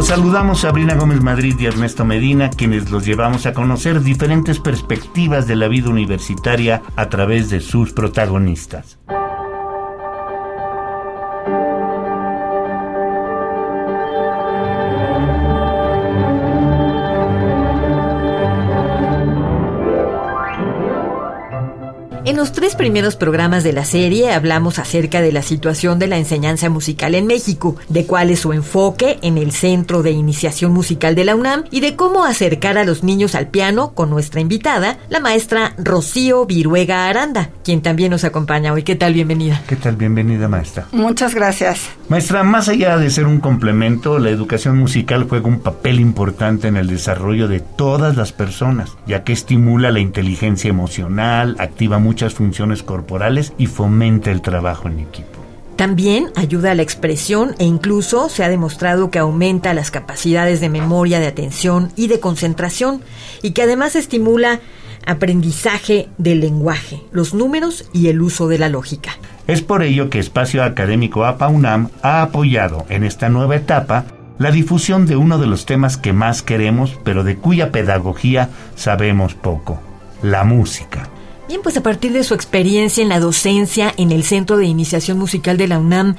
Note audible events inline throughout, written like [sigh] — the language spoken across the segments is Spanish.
Los saludamos Sabrina Gómez Madrid y Ernesto Medina, quienes los llevamos a conocer diferentes perspectivas de la vida universitaria a través de sus protagonistas. En los tres primeros programas de la serie hablamos acerca de la situación de la enseñanza musical en México, de cuál es su enfoque en el Centro de Iniciación Musical de la UNAM y de cómo acercar a los niños al piano con nuestra invitada, la maestra Rocío Viruega Aranda, quien también nos acompaña hoy. ¿Qué tal? Bienvenida. ¿Qué tal? Bienvenida, maestra. Muchas gracias. Maestra, más allá de ser un complemento, la educación musical juega un papel importante en el desarrollo de todas las personas, ya que estimula la inteligencia emocional, activa muchas funciones corporales y fomenta el trabajo en equipo. También ayuda a la expresión e incluso se ha demostrado que aumenta las capacidades de memoria, de atención y de concentración y que además estimula aprendizaje del lenguaje, los números y el uso de la lógica. Es por ello que Espacio Académico APA UNAM ha apoyado en esta nueva etapa la difusión de uno de los temas que más queremos, pero de cuya pedagogía sabemos poco, la música. Bien, pues a partir de su experiencia en la docencia en el Centro de Iniciación Musical de la UNAM,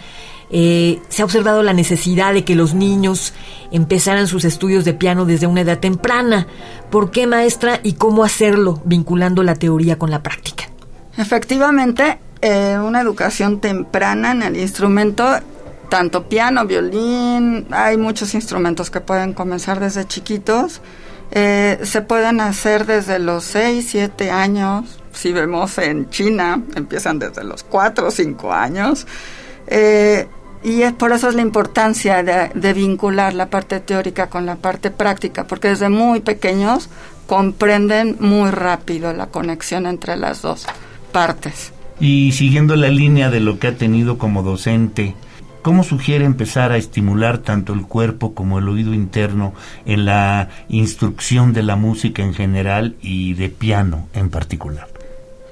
eh, se ha observado la necesidad de que los niños empezaran sus estudios de piano desde una edad temprana. ¿Por qué, maestra? ¿Y cómo hacerlo vinculando la teoría con la práctica? Efectivamente, eh, una educación temprana en el instrumento, tanto piano, violín, hay muchos instrumentos que pueden comenzar desde chiquitos. Eh, se pueden hacer desde los 6, 7 años, si vemos en China, empiezan desde los 4 o 5 años. Eh, y es por eso es la importancia de, vincular la parte teórica con la parte práctica, porque desde muy pequeños comprenden muy rápido la conexión entre las dos partes. Y siguiendo la línea de lo que ha tenido como docente, ¿cómo sugiere empezar a estimular tanto el cuerpo como el oído interno en la instrucción de la música en general y de piano en particular?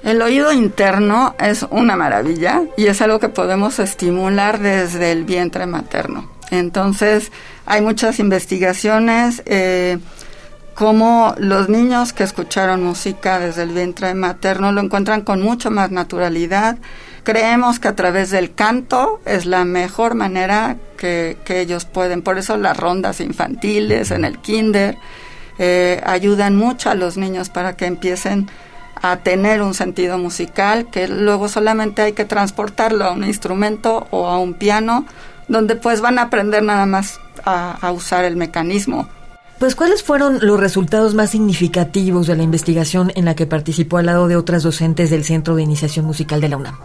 El oído interno es una maravilla y es algo que podemos estimular desde el vientre materno. Entonces, hay muchas investigaciones eh, como los niños que escucharon música desde el vientre materno lo encuentran con mucho más naturalidad. Creemos que a través del canto es la mejor manera que, ellos pueden. Por eso las rondas infantiles en el kinder eh, ayudan mucho a los niños para que empiecen a tener un sentido musical que luego solamente hay que transportarlo a un instrumento o a un piano donde pues van a aprender nada más a, usar el mecanismo. Pues ¿cuáles fueron los resultados más significativos de la investigación en la que participó al lado de otras docentes del Centro de Iniciación Musical de la UNAM?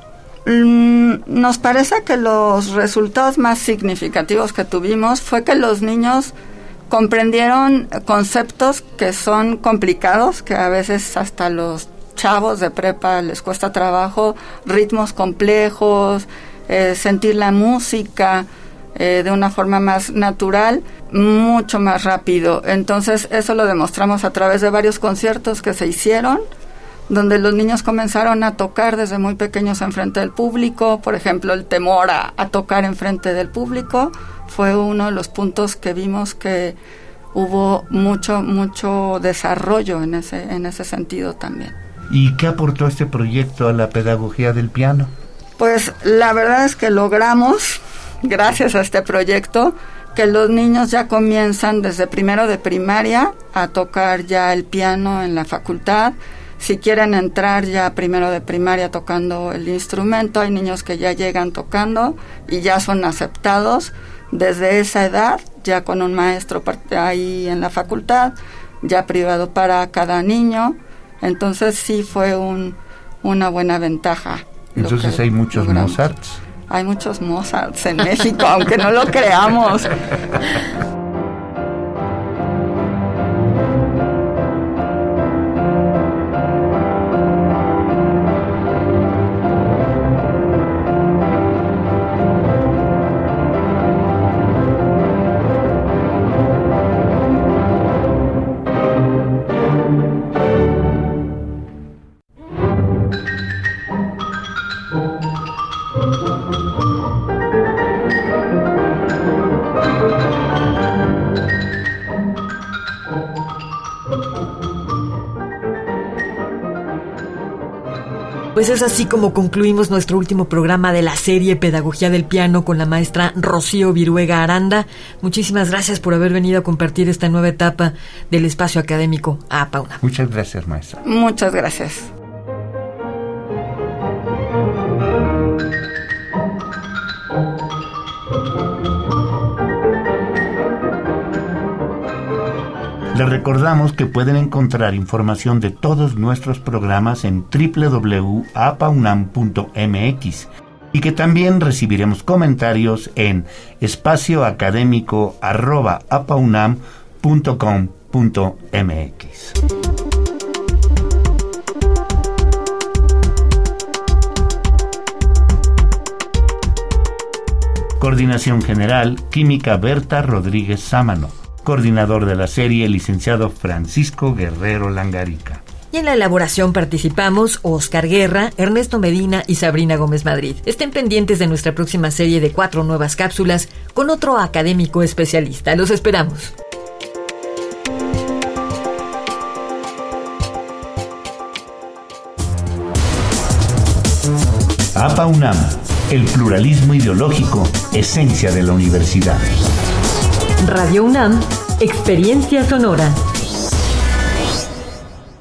Mm, nos parece que los resultados más significativos que tuvimos fue que los niños comprendieron conceptos que son complicados, que a veces hasta los chavos de prepa les cuesta trabajo, ritmos complejos, eh, sentir la música eh, de una forma más natural, mucho más rápido. Entonces eso lo demostramos a través de varios conciertos que se hicieron donde los niños comenzaron a tocar desde muy pequeños enfrente del público, por ejemplo, el temor a, a tocar enfrente del público fue uno de los puntos que vimos que hubo mucho mucho desarrollo en ese en ese sentido también. ¿Y qué aportó este proyecto a la pedagogía del piano? Pues la verdad es que logramos, gracias a este proyecto, que los niños ya comienzan desde primero de primaria a tocar ya el piano en la facultad. Si quieren entrar ya primero de primaria tocando el instrumento, hay niños que ya llegan tocando y ya son aceptados desde esa edad, ya con un maestro ahí en la facultad, ya privado para cada niño entonces sí fue un, una buena ventaja. Entonces hay muchos Mozarts. Hay muchos Mozarts en México, [laughs] aunque no lo creamos. [laughs] Pues es así como concluimos nuestro último programa de la serie Pedagogía del Piano con la maestra Rocío Viruega Aranda. Muchísimas gracias por haber venido a compartir esta nueva etapa del espacio académico a Pauna. Muchas gracias, maestra. Muchas gracias. Les recordamos que pueden encontrar información de todos nuestros programas en www.apaunam.mx y que también recibiremos comentarios en espacioacadémico.apaunam.com.mx. Coordinación General, Química Berta Rodríguez Sámano coordinador de la serie, el licenciado Francisco Guerrero Langarica. Y en la elaboración participamos Oscar Guerra, Ernesto Medina y Sabrina Gómez Madrid. Estén pendientes de nuestra próxima serie de cuatro nuevas cápsulas con otro académico especialista. Los esperamos. APA UNAM, el pluralismo ideológico, esencia de la universidad. Radio UNAM, Experiencia Sonora.